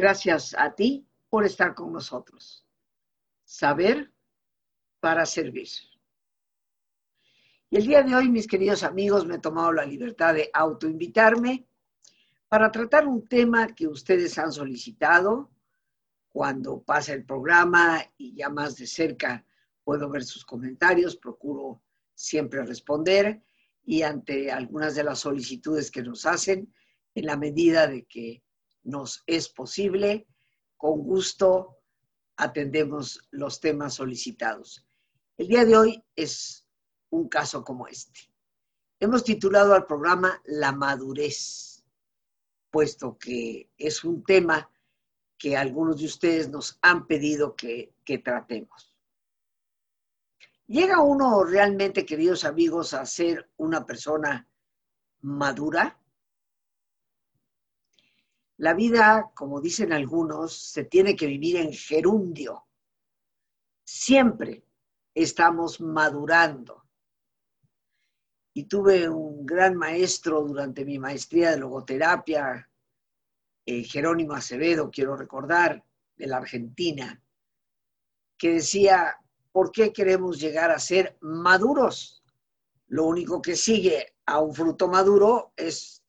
Gracias a ti por estar con nosotros. Saber para servir. Y el día de hoy, mis queridos amigos, me he tomado la libertad de autoinvitarme para tratar un tema que ustedes han solicitado. Cuando pasa el programa y ya más de cerca puedo ver sus comentarios, procuro siempre responder y ante algunas de las solicitudes que nos hacen, en la medida de que nos es posible, con gusto atendemos los temas solicitados. El día de hoy es un caso como este. Hemos titulado al programa La madurez, puesto que es un tema que algunos de ustedes nos han pedido que, tratemos. ¿Llega uno realmente, queridos amigos, a ser una persona madura? La vida, como dicen algunos, se tiene que vivir en gerundio. Siempre estamos madurando. Y tuve un gran maestro durante mi maestría de logoterapia, eh, Jerónimo Acevedo, quiero recordar, de la Argentina, que decía, ¿por qué queremos llegar a ser maduros? Lo único que sigue a un fruto maduro es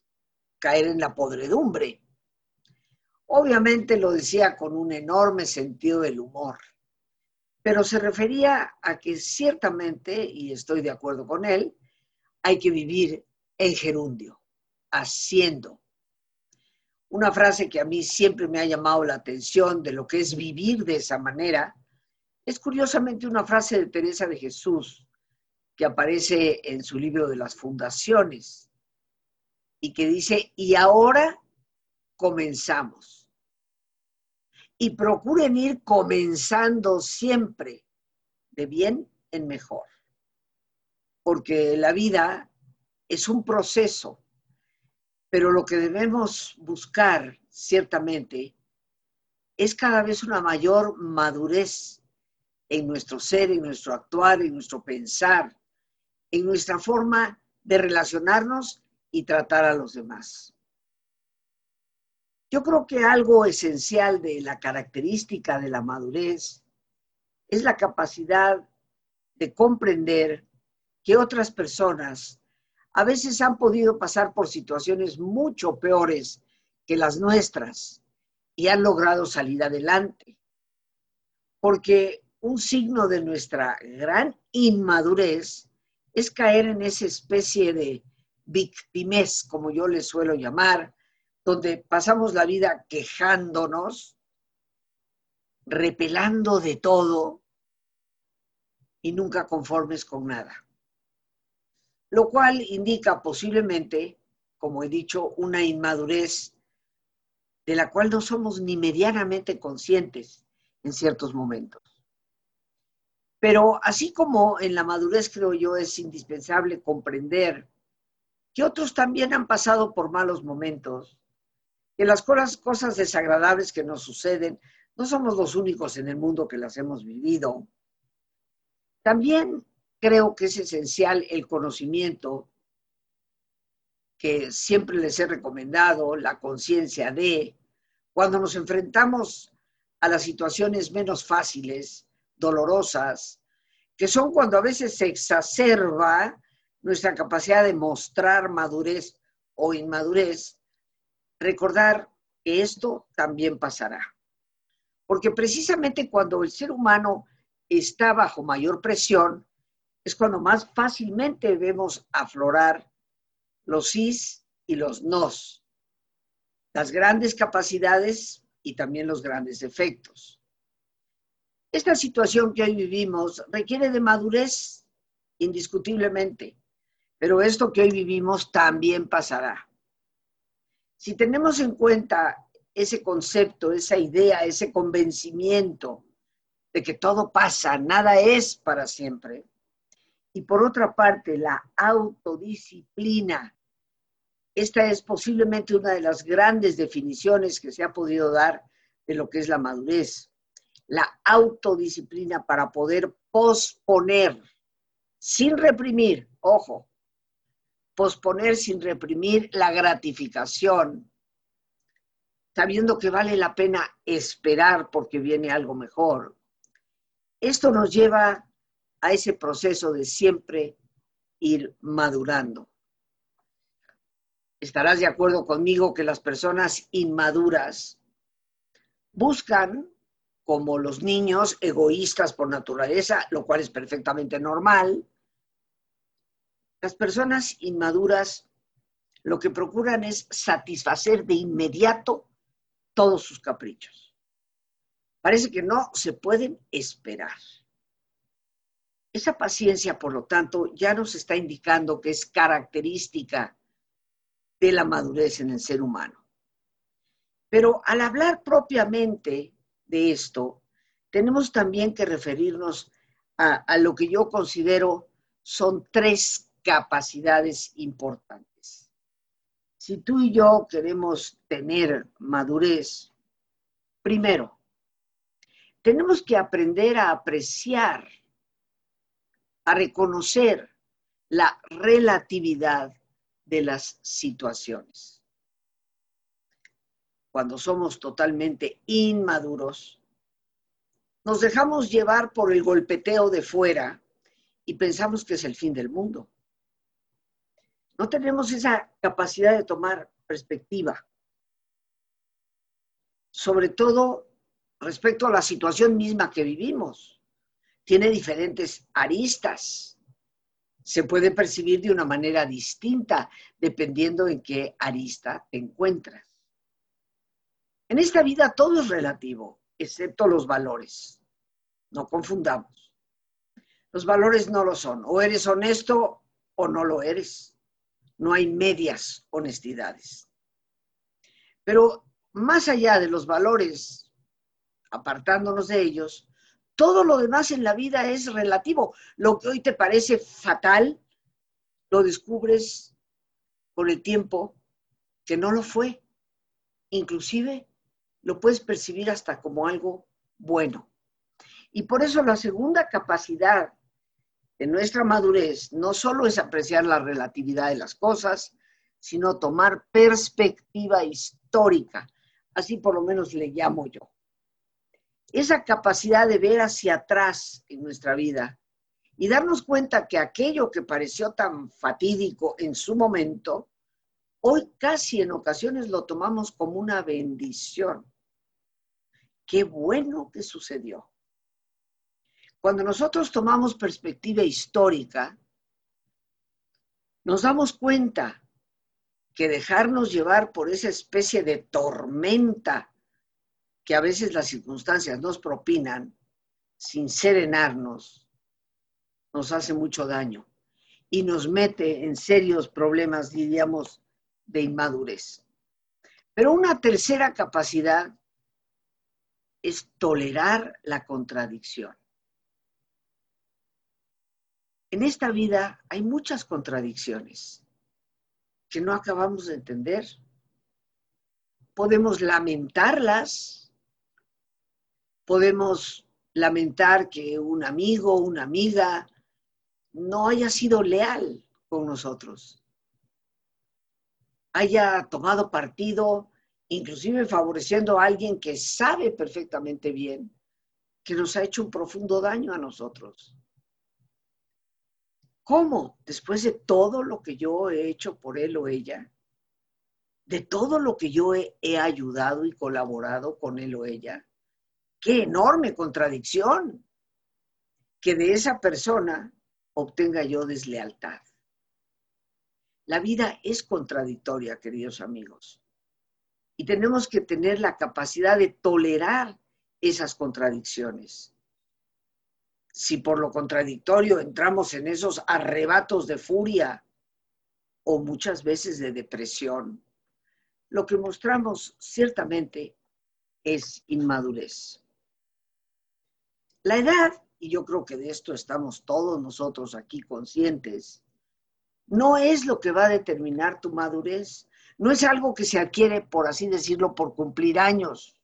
caer en la podredumbre. Obviamente lo decía con un enorme sentido del humor, pero se refería a que ciertamente, y estoy de acuerdo con él, hay que vivir en gerundio, haciendo. Una frase que a mí siempre me ha llamado la atención de lo que es vivir de esa manera, es curiosamente una frase de Teresa de Jesús que aparece en su libro de las fundaciones y que dice, y ahora comenzamos y procuren ir comenzando siempre de bien en mejor. Porque la vida es un proceso, pero lo que debemos buscar ciertamente es cada vez una mayor madurez en nuestro ser, en nuestro actuar, en nuestro pensar, en nuestra forma de relacionarnos y tratar a los demás. Yo creo que algo esencial de la característica de la madurez es la capacidad de comprender que otras personas a veces han podido pasar por situaciones mucho peores que las nuestras y han logrado salir adelante. Porque un signo de nuestra gran inmadurez es caer en esa especie de victimez, como yo le suelo llamar, donde pasamos la vida quejándonos, repelando de todo y nunca conformes con nada. Lo cual indica posiblemente, como he dicho, una inmadurez de la cual no somos ni medianamente conscientes en ciertos momentos. Pero así como en la madurez creo yo es indispensable comprender que otros también han pasado por malos momentos, que las cosas, desagradables que nos suceden no somos los únicos en el mundo que las hemos vivido. También creo que es esencial el conocimiento que siempre les he recomendado, la conciencia de, cuando nos enfrentamos a las situaciones menos fáciles, dolorosas, que son cuando a veces se exacerba nuestra capacidad de mostrar madurez o inmadurez, recordar que esto también pasará. Porque precisamente cuando el ser humano está bajo mayor presión, es cuando más fácilmente vemos aflorar los sís y los nos, las grandes capacidades y también los grandes defectos. Esta situación que hoy vivimos requiere de madurez, indiscutiblemente, pero esto que hoy vivimos también pasará. Si tenemos en cuenta ese concepto, esa idea, ese convencimiento de que todo pasa, nada es para siempre, y por otra parte la autodisciplina, esta es posiblemente una de las grandes definiciones que se ha podido dar de lo que es la madurez. La autodisciplina para poder posponer, sin reprimir, ojo, posponer sin reprimir la gratificación sabiendo que vale la pena esperar porque viene algo mejor. Esto nos lleva a ese proceso de siempre ir madurando. Estarás de acuerdo conmigo que las personas inmaduras buscan, como los niños, egoístas por naturaleza, lo cual es perfectamente normal. Las personas inmaduras lo que procuran es satisfacer de inmediato todos sus caprichos. Parece que no se pueden esperar. Esa paciencia, por lo tanto, ya nos está indicando que es característica de la madurez en el ser humano. Pero al hablar propiamente de esto, tenemos también que referirnos a, a lo que yo considero son tres capacidades importantes. Si tú y yo queremos tener madurez, primero, tenemos que aprender a apreciar, a reconocer la relatividad de las situaciones cuando somos totalmente inmaduros, nos dejamos llevar por el golpeteo de fuera y pensamos que es el fin del mundo. No tenemos esa capacidad de tomar perspectiva, sobre todo respecto a la situación misma que vivimos. Tiene diferentes aristas. Se puede percibir de una manera distinta dependiendo en qué arista te encuentras. En esta vida todo es relativo, excepto los valores. No confundamos. Los valores no lo son. O eres honesto o no lo eres. No hay medias honestidades. Pero más allá de los valores, apartándonos de ellos, todo lo demás en la vida es relativo. Lo que hoy te parece fatal, lo descubres con el tiempo que no lo fue. Inclusive lo puedes percibir hasta como algo bueno. Y por eso la segunda capacidad de nuestra madurez no solo es apreciar la relatividad de las cosas, sino tomar perspectiva histórica. Así por lo menos le llamo yo. Esa capacidad de ver hacia atrás en nuestra vida y darnos cuenta que aquello que pareció tan fatídico en su momento, hoy casi en ocasiones lo tomamos como una bendición qué bueno que sucedió. Cuando nosotros tomamos perspectiva histórica, nos damos cuenta que dejarnos llevar por esa especie de tormenta que a veces las circunstancias nos propinan, sin serenarnos, nos hace mucho daño y nos mete en serios problemas, diríamos, de inmadurez. Pero una tercera capacidad es tolerar la contradicción. En esta vida hay muchas contradicciones que no acabamos de entender. Podemos lamentarlas, podemos lamentar que un amigo, una amiga no haya sido leal con nosotros, haya tomado partido inclusive favoreciendo a alguien que sabe perfectamente bien que nos ha hecho un profundo daño a nosotros. ¿Cómo? Después de todo lo que yo he hecho por él o ella, de todo lo que yo he, ayudado y colaborado con él o ella, qué enorme contradicción que de esa persona obtenga yo deslealtad. La vida es contradictoria, queridos amigos y tenemos que tener la capacidad de tolerar esas contradicciones. Si por lo contradictorio entramos en esos arrebatos de furia o muchas veces de depresión, lo que mostramos ciertamente es inmadurez. La edad, y yo creo que de esto estamos todos nosotros aquí conscientes, no es lo que va a determinar tu madurez. No es algo que se adquiere, por así decirlo, por cumplir años.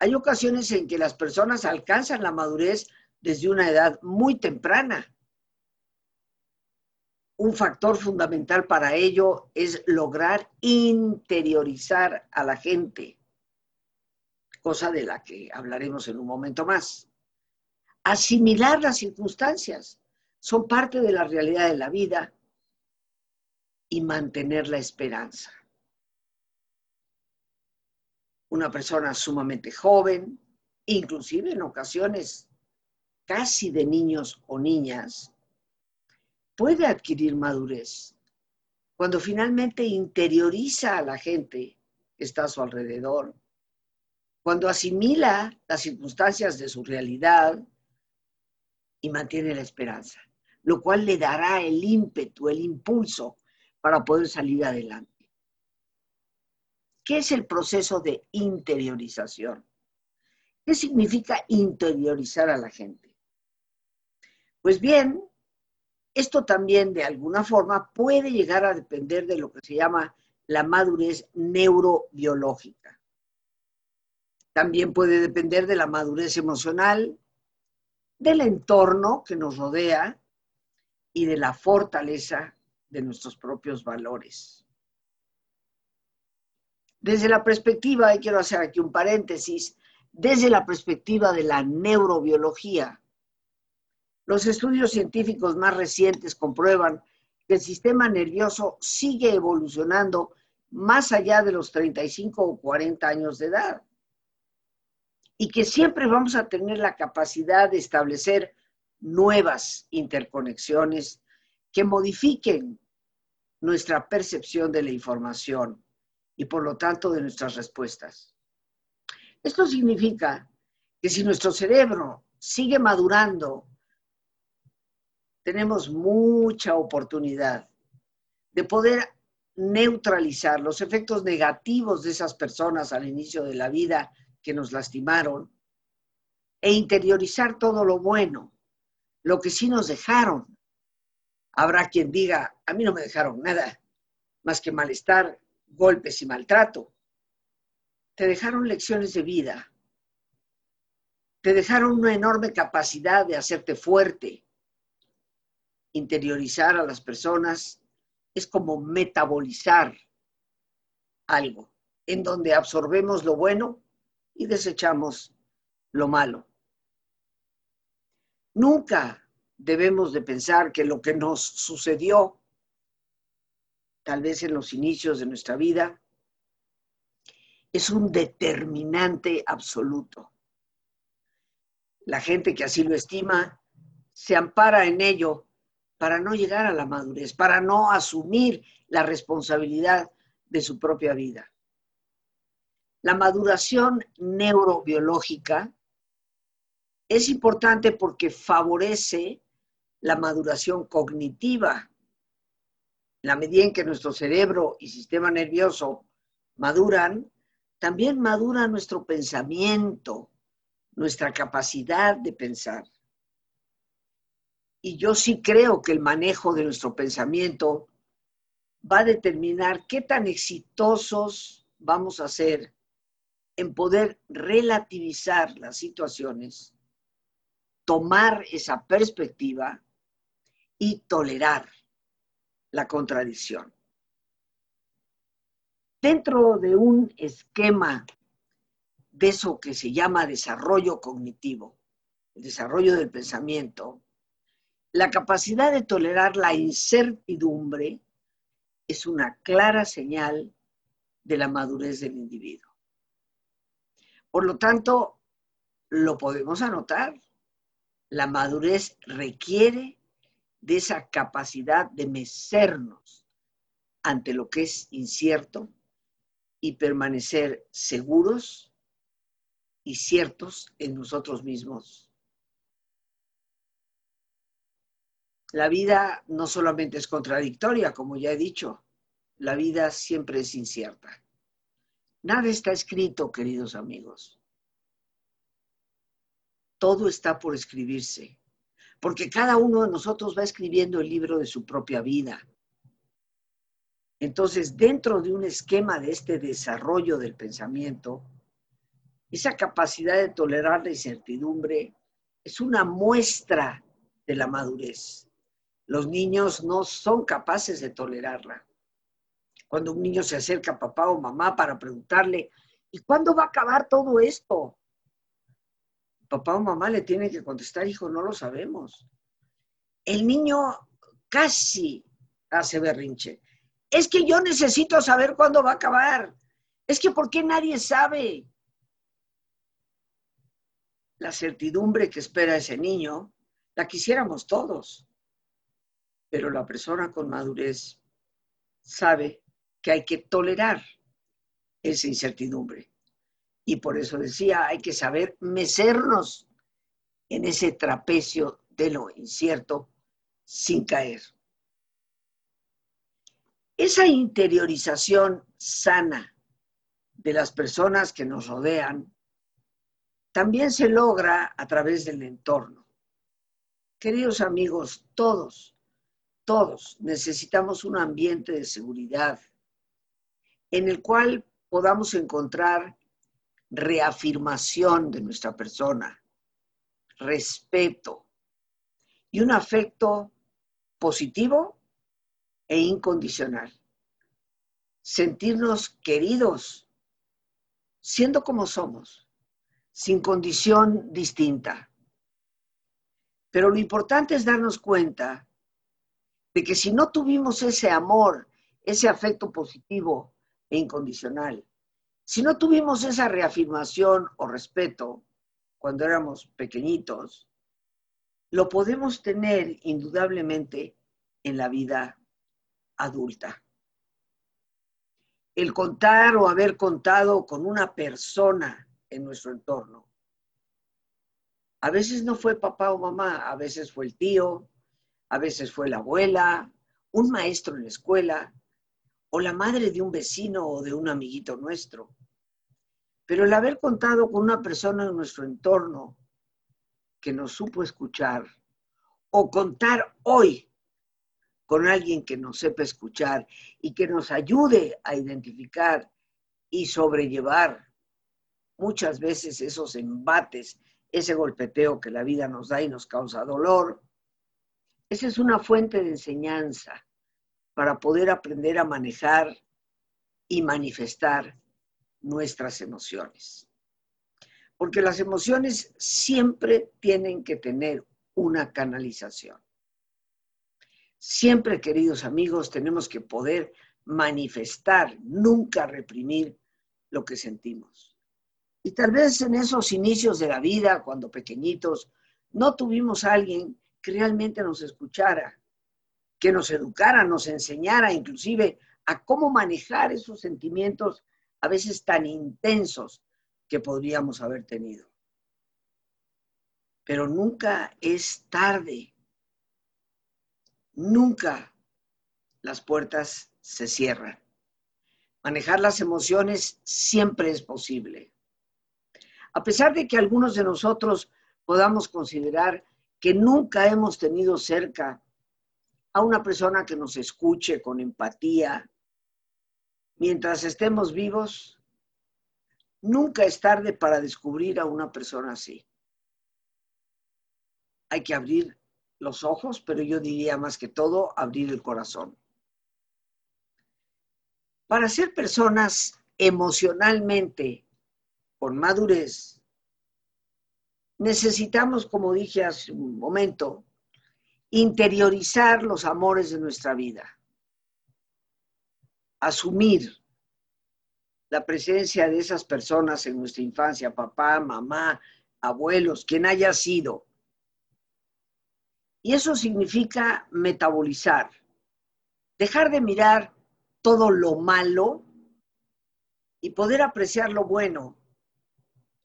Hay ocasiones en que las personas alcanzan la madurez desde una edad muy temprana. un factor fundamental para ello es lograr interiorizar a la gente, cosa de la que hablaremos en un momento más. Asimilar las circunstancias son parte de la realidad de la vida y mantener la esperanza. Una persona sumamente joven, inclusive en ocasiones casi de niños o niñas, puede adquirir madurez cuando finalmente interioriza a la gente que está a su alrededor, cuando asimila las circunstancias de su realidad y mantiene la esperanza, lo cual le dará el ímpetu, el impulso para poder salir adelante. ¿Qué es el proceso de interiorización? ¿Qué significa interiorizar a la gente? Pues bien, esto también, de alguna forma, puede llegar a depender de lo que se llama la madurez neurobiológica. También puede depender de la madurez emocional, del entorno que nos rodea y de la fortaleza de nuestros propios valores. Desde la perspectiva, y quiero hacer aquí un paréntesis, desde la perspectiva de la neurobiología, los estudios científicos más recientes comprueban que el sistema nervioso sigue evolucionando más allá de los 35 o 40 años de edad. Y que siempre vamos a tener la capacidad de establecer nuevas interconexiones que modifiquen nuestra percepción de la información y por lo tanto de nuestras respuestas. Esto significa que si nuestro cerebro sigue madurando tenemos mucha oportunidad de poder neutralizar los efectos negativos de esas personas al inicio de la vida que nos lastimaron e interiorizar todo lo bueno, lo que sí nos dejaron. Habrá quien diga, a mí no me dejaron nada más que malestar, golpes y maltrato. Te dejaron lecciones de vida. Te dejaron una enorme capacidad de hacerte fuerte, interiorizar a las personas es como metabolizar algo, en donde absorbemos lo bueno y desechamos lo malo. Nunca debemos de pensar que lo que nos sucedió, tal vez en los inicios de nuestra vida, es un determinante absoluto. La gente que así lo estima se ampara en ello para no llegar a la madurez, para no asumir la responsabilidad de su propia vida. La maduración neurobiológica es importante porque favorece la maduración cognitiva. La medida en que nuestro cerebro y sistema nervioso maduran, también madura nuestro pensamiento, nuestra capacidad de pensar. Y yo sí creo que el manejo de nuestro pensamiento va a determinar qué tan exitosos vamos a ser en poder relativizar las situaciones, tomar esa perspectiva y tolerar la contradicción. Dentro de un esquema de eso que se llama desarrollo cognitivo, el desarrollo del pensamiento, la capacidad de tolerar la incertidumbre es una clara señal de la madurez del individuo. Por lo tanto, lo podemos anotar. La madurez requiere de esa capacidad de mecernos ante lo que es incierto y permanecer seguros y ciertos en nosotros mismos La vida no solamente es contradictoria, como ya he dicho, la vida siempre es incierta. Nada está escrito, queridos amigos. Todo está por escribirse, porque cada uno de nosotros va escribiendo el libro de su propia vida. Entonces, dentro de un esquema de este desarrollo del pensamiento, esa capacidad de tolerar la incertidumbre es una muestra de la madurez Los niños no son capaces de tolerarla. Cuando un niño se acerca a papá o mamá para preguntarle, ¿y cuándo va a acabar todo esto? Papá o mamá le tienen que contestar, hijo, no lo sabemos. El niño casi hace berrinche. Es que yo necesito saber cuándo va a acabar. Es que ¿por qué nadie sabe? La certidumbre que espera ese niño, la quisiéramos todos. Pero la persona con madurez sabe que hay que tolerar esa incertidumbre. Y por eso decía, hay que saber mecernos en ese trapecio de lo incierto sin caer. Esa interiorización sana de las personas que nos rodean también se logra a través del entorno. Queridos amigos, todos, todos necesitamos un ambiente de seguridad en el cual podamos encontrar reafirmación de nuestra persona, respeto y un afecto positivo e incondicional. Sentirnos queridos, siendo como somos, sin condición distinta. Pero lo importante es darnos cuenta de que si no tuvimos ese amor, ese afecto positivo e incondicional, si no tuvimos esa reafirmación o respeto cuando éramos pequeñitos, lo podemos tener indudablemente en la vida adulta. El contar o haber contado con una persona en nuestro entorno. A veces no fue papá o mamá, a veces fue el tío, a veces fue la abuela, un maestro en la escuela, o la madre de un vecino o de un amiguito nuestro. Pero el haber contado con una persona en nuestro entorno que nos supo escuchar, o contar hoy con alguien que nos sepa escuchar y que nos ayude a identificar y sobrellevar muchas veces esos embates, ese golpeteo que la vida nos da y nos causa dolor. Esa es una fuente de enseñanza para poder aprender a manejar y manifestar nuestras emociones. Porque las emociones siempre tienen que tener una canalización. Siempre, queridos amigos, tenemos que poder manifestar, nunca reprimir lo que sentimos. Y tal vez en esos inicios de la vida, cuando pequeñitos, no tuvimos a alguien que realmente nos escuchara, que nos educara, nos enseñara inclusive a cómo manejar esos sentimientos a veces tan intensos que podríamos haber tenido. Pero nunca es tarde nunca las puertas se cierran. Manejar las emociones siempre es posible. A pesar de que algunos de nosotros podamos considerar que nunca hemos tenido cerca a una persona que nos escuche con empatía, mientras estemos vivos, nunca es tarde para descubrir a una persona así. Hay que abrir los ojos, pero yo diría más que todo abrir el corazón. Para ser personas emocionalmente con madurez, necesitamos, como dije hace un momento, interiorizar los amores de nuestra vida, asumir la presencia de esas personas en nuestra infancia, papá, mamá, abuelos, quien haya sido, y eso significa metabolizar, dejar de mirar todo lo malo y poder apreciar lo bueno,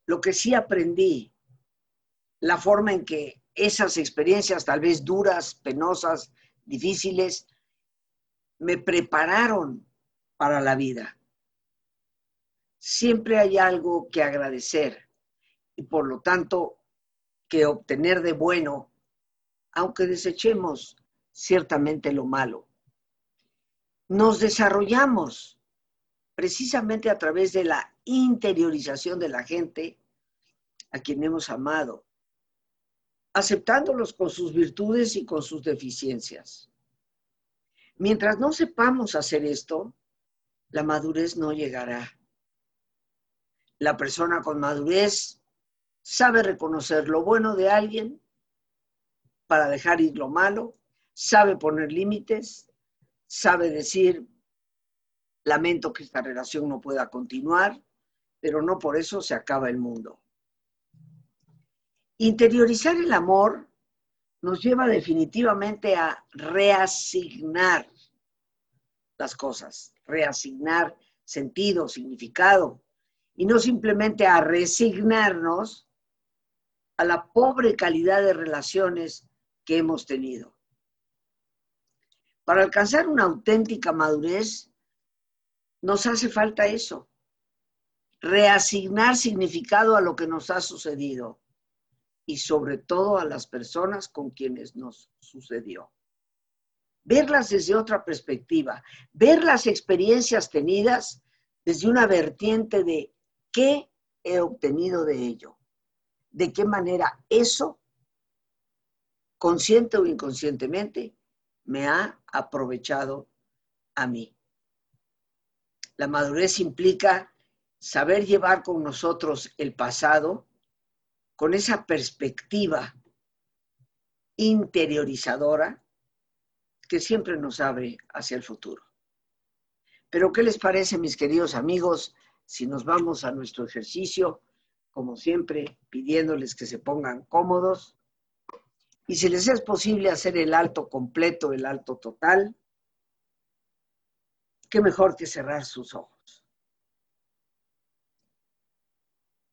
lo que sí aprendí, la forma en que esas experiencias tal vez duras, penosas, difíciles, me prepararon para la vida. Siempre hay algo que agradecer y por lo tanto que obtener de bueno aunque desechemos ciertamente lo malo. Nos desarrollamos precisamente a través de la interiorización de la gente a quien hemos amado, aceptándolos con sus virtudes y con sus deficiencias. Mientras no sepamos hacer esto, la madurez no llegará. La persona con madurez sabe reconocer lo bueno de alguien para dejar ir lo malo, sabe poner límites, sabe decir, lamento que esta relación no pueda continuar, pero no por eso se acaba el mundo. Interiorizar el amor nos lleva definitivamente a reasignar las cosas, reasignar sentido, significado, y no simplemente a resignarnos a la pobre calidad de relaciones que hemos tenido. Para alcanzar una auténtica madurez, nos hace falta eso, reasignar significado a lo que nos ha sucedido y sobre todo a las personas con quienes nos sucedió. Verlas desde otra perspectiva, ver las experiencias tenidas desde una vertiente de qué he obtenido de ello, de qué manera eso, consciente o inconscientemente, me ha aprovechado a mí. La madurez implica saber llevar con nosotros el pasado con esa perspectiva interiorizadora que siempre nos abre hacia el futuro. Pero ¿qué les parece, mis queridos amigos, si nos vamos a nuestro ejercicio, como siempre, pidiéndoles que se pongan cómodos y si les es posible hacer el alto completo, el alto total, qué mejor que cerrar sus ojos.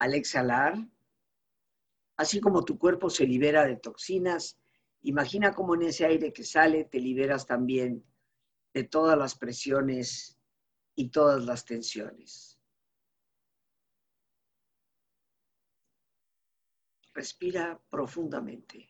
Al exhalar, así como tu cuerpo se libera de toxinas, imagina cómo en ese aire que sale te liberas también de todas las presiones y todas las tensiones. Respira profundamente.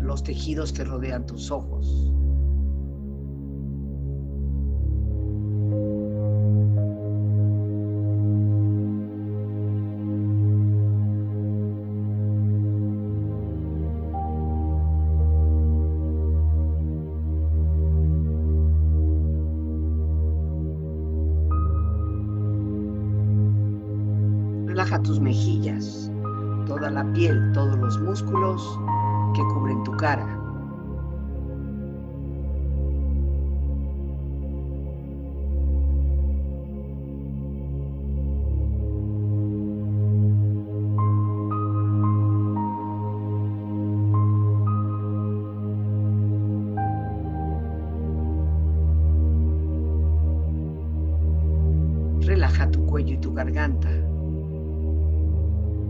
Los tejidos que rodean tus ojos.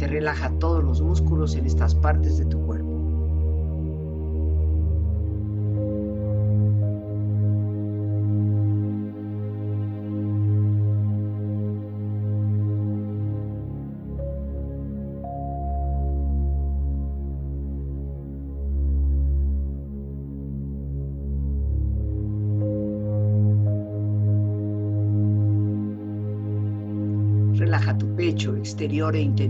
que relaja todos los músculos en estas partes de tu cuerpo. exterior e interiormente, relajando todos los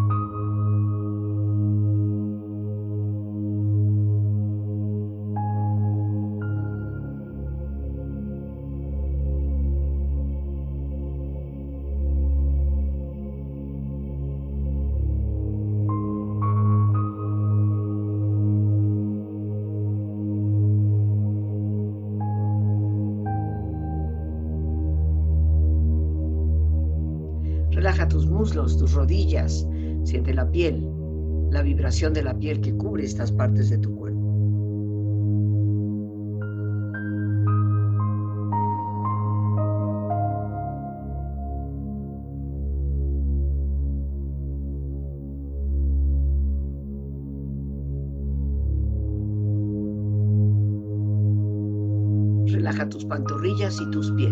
De la piel que cubre estas partes de tu cuerpo. Relaja tus pantorrillas y tus pies.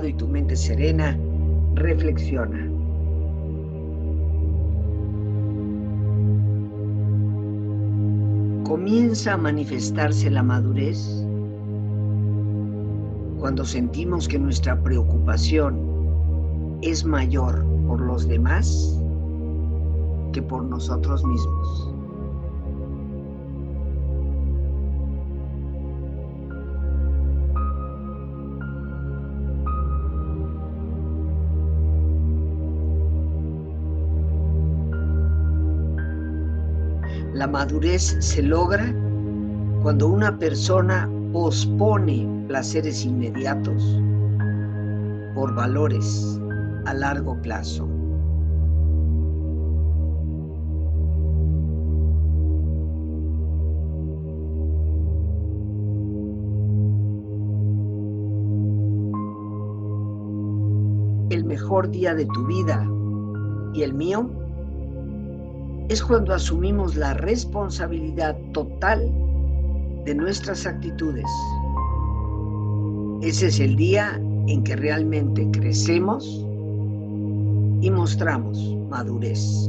Y tu mente serena, reflexiona. Comienza a manifestarse la madurez cuando sentimos que nuestra preocupación es mayor por los demás que por nosotros mismos. La madurez se logra cuando una persona pospone placeres inmediatos por valores a largo plazo. El mejor día de tu vida y el mío es cuando asumimos la responsabilidad total de nuestras actitudes. Ese es el día en que realmente crecemos y mostramos madurez.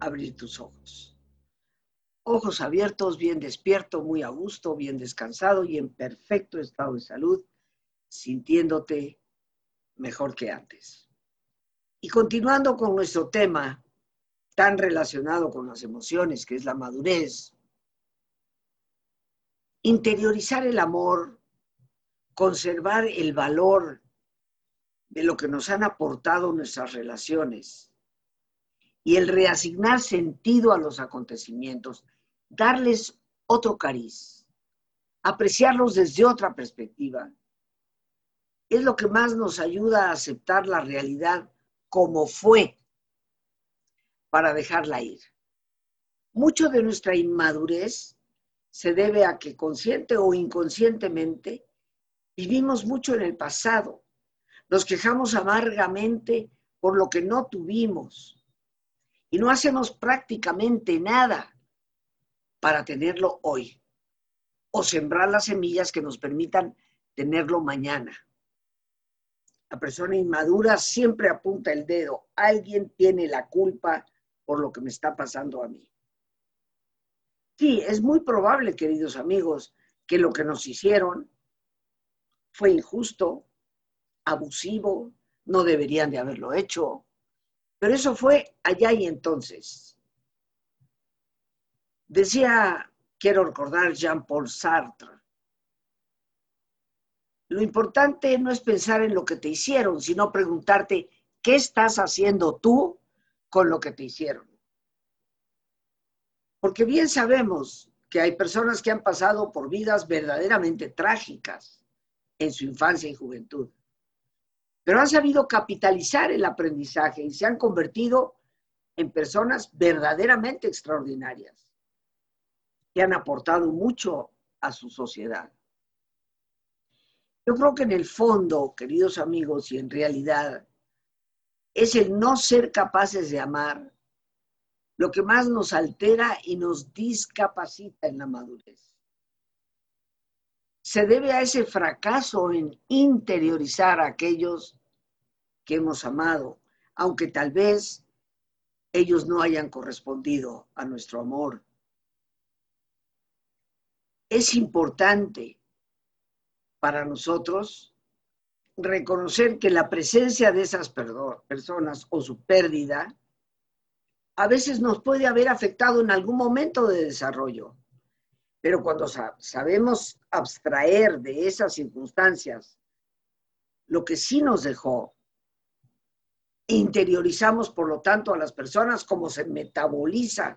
abrir tus ojos ojos abiertos, bien despierto, muy a gusto, bien descansado y en perfecto estado de salud, sintiéndote mejor que antes. Y continuando con nuestro tema tan relacionado con las emociones, que es la madurez, interiorizar el amor, conservar el valor de lo que nos han aportado nuestras relaciones y el reasignar sentido a los acontecimientos darles otro cariz, apreciarlos desde otra perspectiva, es lo que más nos ayuda a aceptar la realidad como fue para dejarla ir. Mucho de nuestra inmadurez se debe a que consciente o inconscientemente vivimos mucho en el pasado. Nos quejamos amargamente por lo que no tuvimos y no hacemos prácticamente nada para tenerlo hoy o sembrar las semillas que nos permitan tenerlo mañana. La persona inmadura siempre apunta el dedo. Alguien tiene la culpa por lo que me está pasando a mí. Sí, es muy probable, queridos amigos, que lo que nos hicieron fue injusto, abusivo, no deberían de haberlo hecho, pero eso fue allá y entonces. Decía, quiero recordar Jean-Paul Sartre, lo importante no es pensar en lo que te hicieron, sino preguntarte, ¿qué estás haciendo tú con lo que te hicieron? Porque bien sabemos que hay personas que han pasado por vidas verdaderamente trágicas en su infancia y juventud, pero han sabido capitalizar el aprendizaje y se han convertido en personas verdaderamente extraordinarias que han aportado mucho a su sociedad. Yo creo que en el fondo, queridos amigos, y en realidad, es el no ser capaces de amar lo que más nos altera y nos discapacita en la madurez. Se debe a ese fracaso en interiorizar a aquellos que hemos amado, aunque tal vez ellos no hayan correspondido a nuestro amor es importante para nosotros reconocer que la presencia de esas personas o su pérdida a veces nos puede haber afectado en algún momento de desarrollo. Pero cuando sabemos abstraer de esas circunstancias lo que sí nos dejó, interiorizamos por lo tanto a las personas como se metaboliza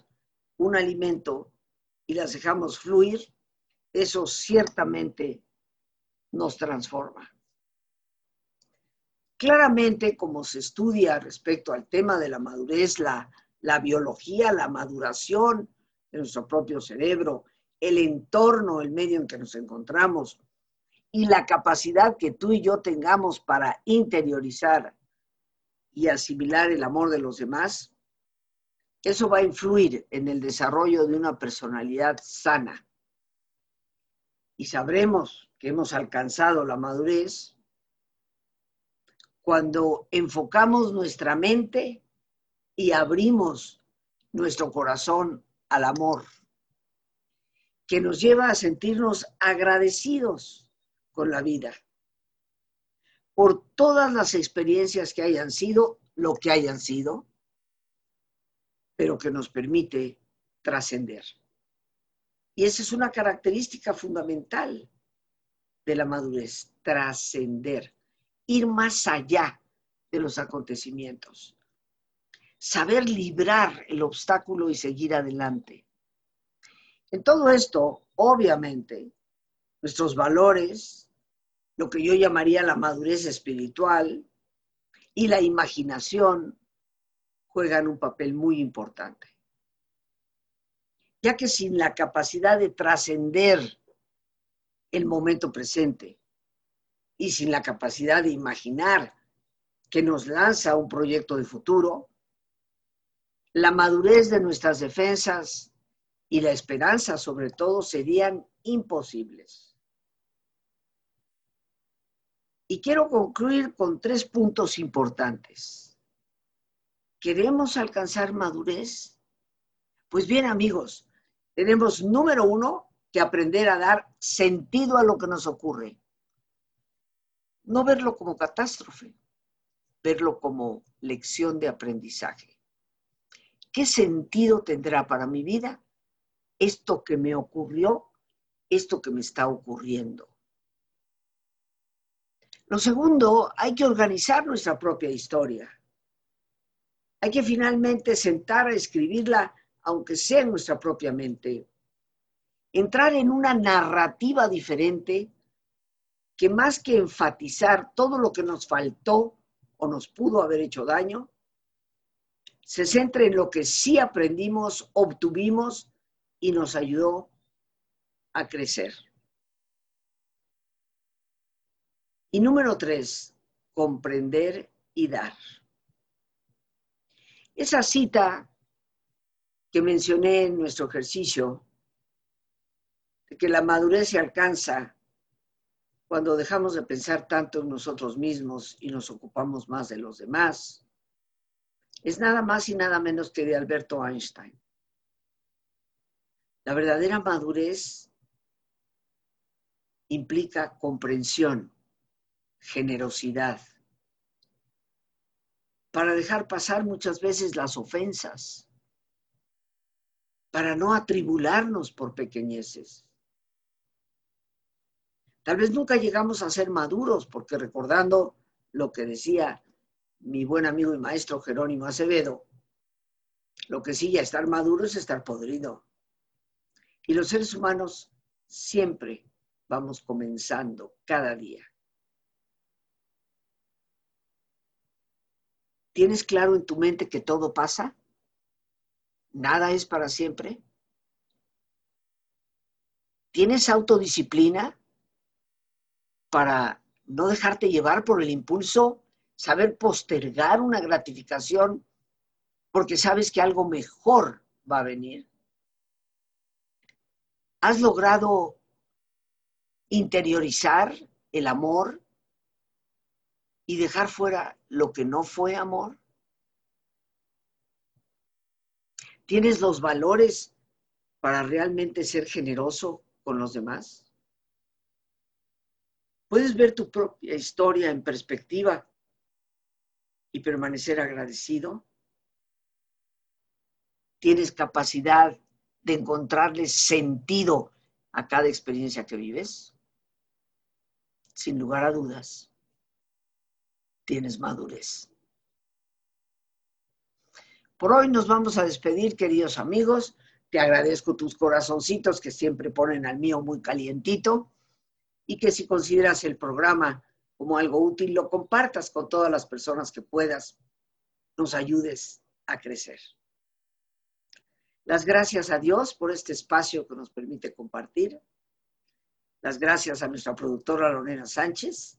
un alimento y las dejamos fluir, eso ciertamente nos transforma. Claramente, como se estudia respecto al tema de la madurez, la, la biología, la maduración de nuestro propio cerebro, el entorno, el medio en que nos encontramos y la capacidad que tú y yo tengamos para interiorizar y asimilar el amor de los demás, eso va a influir en el desarrollo de una personalidad sana. Y sabremos que hemos alcanzado la madurez cuando enfocamos nuestra mente y abrimos nuestro corazón al amor, que nos lleva a sentirnos agradecidos con la vida por todas las experiencias que hayan sido, lo que hayan sido, pero que nos permite trascender. Y esa es una característica fundamental de la madurez, trascender, ir más allá de los acontecimientos, saber librar el obstáculo y seguir adelante. En todo esto, obviamente, nuestros valores, lo que yo llamaría la madurez espiritual y la imaginación juegan un papel muy importante ya que sin la capacidad de trascender el momento presente y sin la capacidad de imaginar que nos lanza un proyecto de futuro, la madurez de nuestras defensas y la esperanza sobre todo serían imposibles. Y quiero concluir con tres puntos importantes. ¿Queremos alcanzar madurez? Pues bien, amigos, tenemos número uno que aprender a dar sentido a lo que nos ocurre. No verlo como catástrofe, verlo como lección de aprendizaje. ¿Qué sentido tendrá para mi vida esto que me ocurrió, esto que me está ocurriendo? Lo segundo, hay que organizar nuestra propia historia. Hay que finalmente sentar a escribirla, aunque sea nuestra propia mente. Entrar en una narrativa diferente que más que enfatizar todo lo que nos faltó o nos pudo haber hecho daño, se centre en lo que sí aprendimos, obtuvimos y nos ayudó a crecer. Y número tres, comprender y dar. Esa cita que mencioné en nuestro ejercicio, de que la madurez se alcanza cuando dejamos de pensar tanto en nosotros mismos y nos ocupamos más de los demás, es nada más y nada menos que de Alberto Einstein. La verdadera madurez implica comprensión, generosidad, para dejar pasar muchas veces las ofensas, para no atribularnos por pequeñeces. Tal vez nunca llegamos a ser maduros, porque recordando lo que decía mi buen amigo y maestro Jerónimo Acevedo, lo que sí ya estar maduro es estar podrido. Y los seres humanos siempre vamos comenzando cada día. ¿Tienes claro en tu mente que todo pasa? ¿Nada es para siempre? ¿Tienes autodisciplina para no dejarte llevar por el impulso saber postergar una gratificación porque sabes que algo mejor va a venir. ¿Has logrado interiorizar el amor y dejar fuera lo que no fue amor? ¿Tienes los valores para realmente ser generoso con los demás? ¿Puedes ver tu propia historia en perspectiva y permanecer agradecido? ¿Tienes capacidad de encontrarle sentido a cada experiencia que vives? Sin lugar a dudas, tienes madurez. Por hoy nos vamos a despedir, queridos amigos. Te agradezco tus corazoncitos que siempre ponen al mío muy calientito y que si consideras el programa como algo útil, lo compartas con todas las personas que puedas, nos ayudes a crecer. Las gracias a Dios por este espacio que nos permite compartir. Las gracias a nuestra productora Lorena Sánchez.